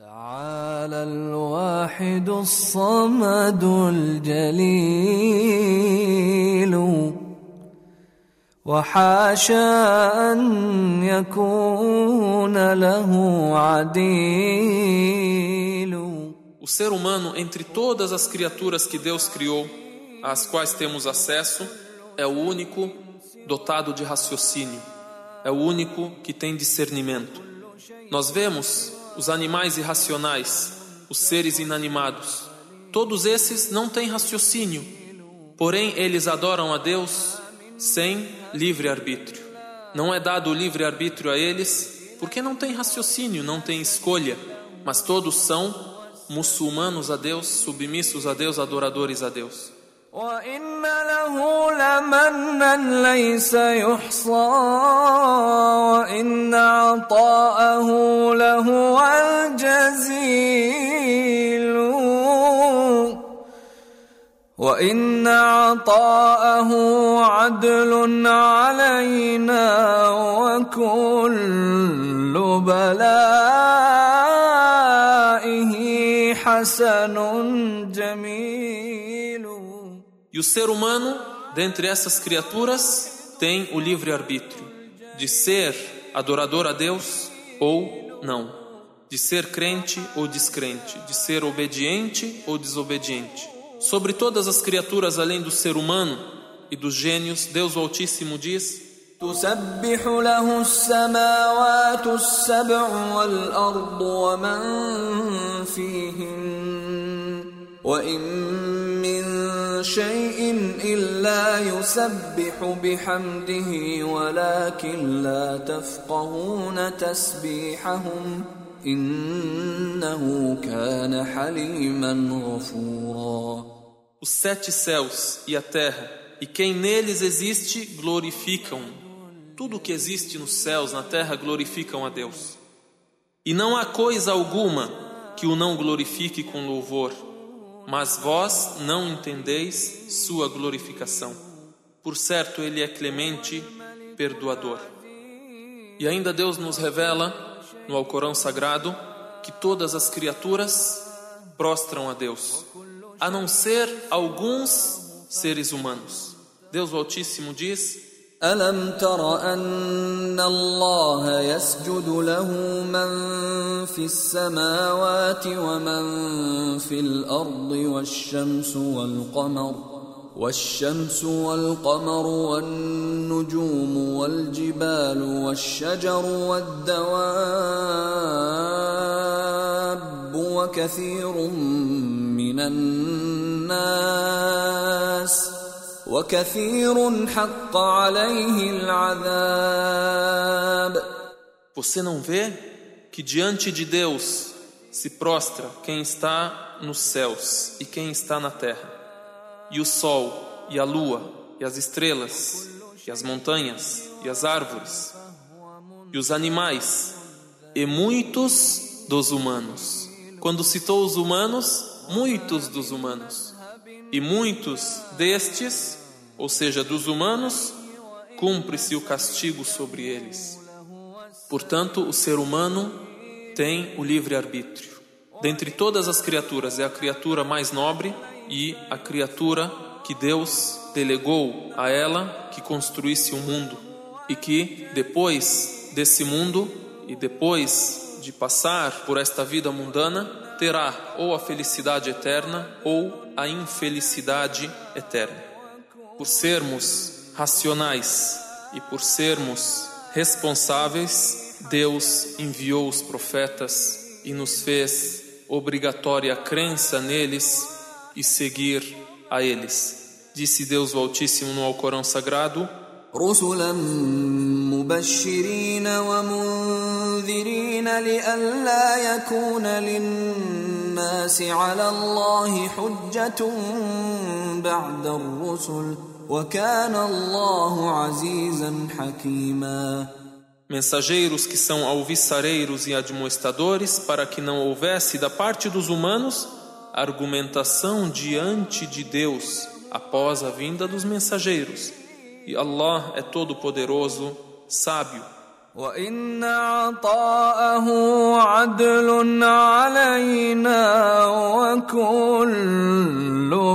تعالى الواحد الصمد الجليل وحاشا أن يكون له عديل O ser humano, entre todas as criaturas que Deus criou, às quais temos acesso, é o único dotado de raciocínio, é o único que tem discernimento. Nós vemos os animais irracionais, os seres inanimados. Todos esses não têm raciocínio, porém eles adoram a Deus sem livre-arbítrio. Não é dado o livre-arbítrio a eles porque não têm raciocínio, não têm escolha, mas todos são muçulmanos a Deus, submissos a Deus, adoradores a Deus. وإن له لمنا ليس يحصى وإن عطاءه لهو الجزيل. وإن عطاءه عدل علينا وكل بلائه حسن جميل. E o ser humano, dentre essas criaturas, tem o livre-arbítrio de ser adorador a Deus ou não, de ser crente ou descrente, de ser obediente ou desobediente. Sobre todas as criaturas além do ser humano e dos gênios, Deus o Altíssimo diz: تسبح له السماوات السبع والأرض ومن فيهن وإن من شيء إلا يسبح بحمده ولكن لا تفقهون تسبيحهم إنه كان حليما غفورا Os sete céus e a terra e quem neles existe glorificam. Tudo que existe nos céus, na terra, glorificam a Deus. E não há coisa alguma que o não glorifique com louvor, mas vós não entendeis sua glorificação. Por certo, Ele é clemente, perdoador. E ainda Deus nos revela no Alcorão Sagrado que todas as criaturas prostram a Deus, a não ser alguns seres humanos. Deus Altíssimo diz: ألم تر أن الله يسجد له من في السماوات ومن في الأرض والشمس والقمر والشمس والقمر والنجوم والجبال والشجر والدواب وكثير من الناس. Você não vê que diante de Deus se prostra quem está nos céus e quem está na terra, e o sol, e a lua, e as estrelas, e as montanhas, e as árvores, e os animais, e muitos dos humanos. Quando citou os humanos, muitos dos humanos. E muitos destes, ou seja, dos humanos, cumpre-se o castigo sobre eles. Portanto, o ser humano tem o livre-arbítrio. Dentre todas as criaturas, é a criatura mais nobre e a criatura que Deus delegou a ela que construísse o um mundo e que depois desse mundo e depois de passar por esta vida mundana, terá ou a felicidade eterna ou a infelicidade eterna Por sermos racionais e por sermos responsáveis, Deus enviou os profetas e nos fez obrigatória a crença neles e seguir a eles. Disse Deus o Altíssimo no Alcorão Sagrado: رسلا مبشرين ومنذرين لئلا يكون للناس على الله حجة بعد الرسل وكان الله عزيزا حكيما Mensageiros que são alvissareiros e admoestadores, para que não houvesse da parte dos humanos argumentação diante de Deus após a vinda dos mensageiros. E Allah é todo-poderoso, sábio. وإن عطاءه عدل علينا وكل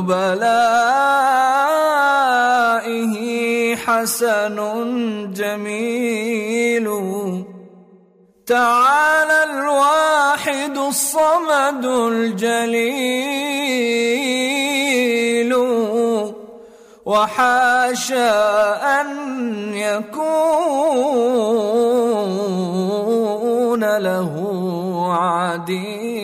بلائه حسن جميل. تعالى الواحد الصمد الجليل. وحاشا أن يكون له عديد.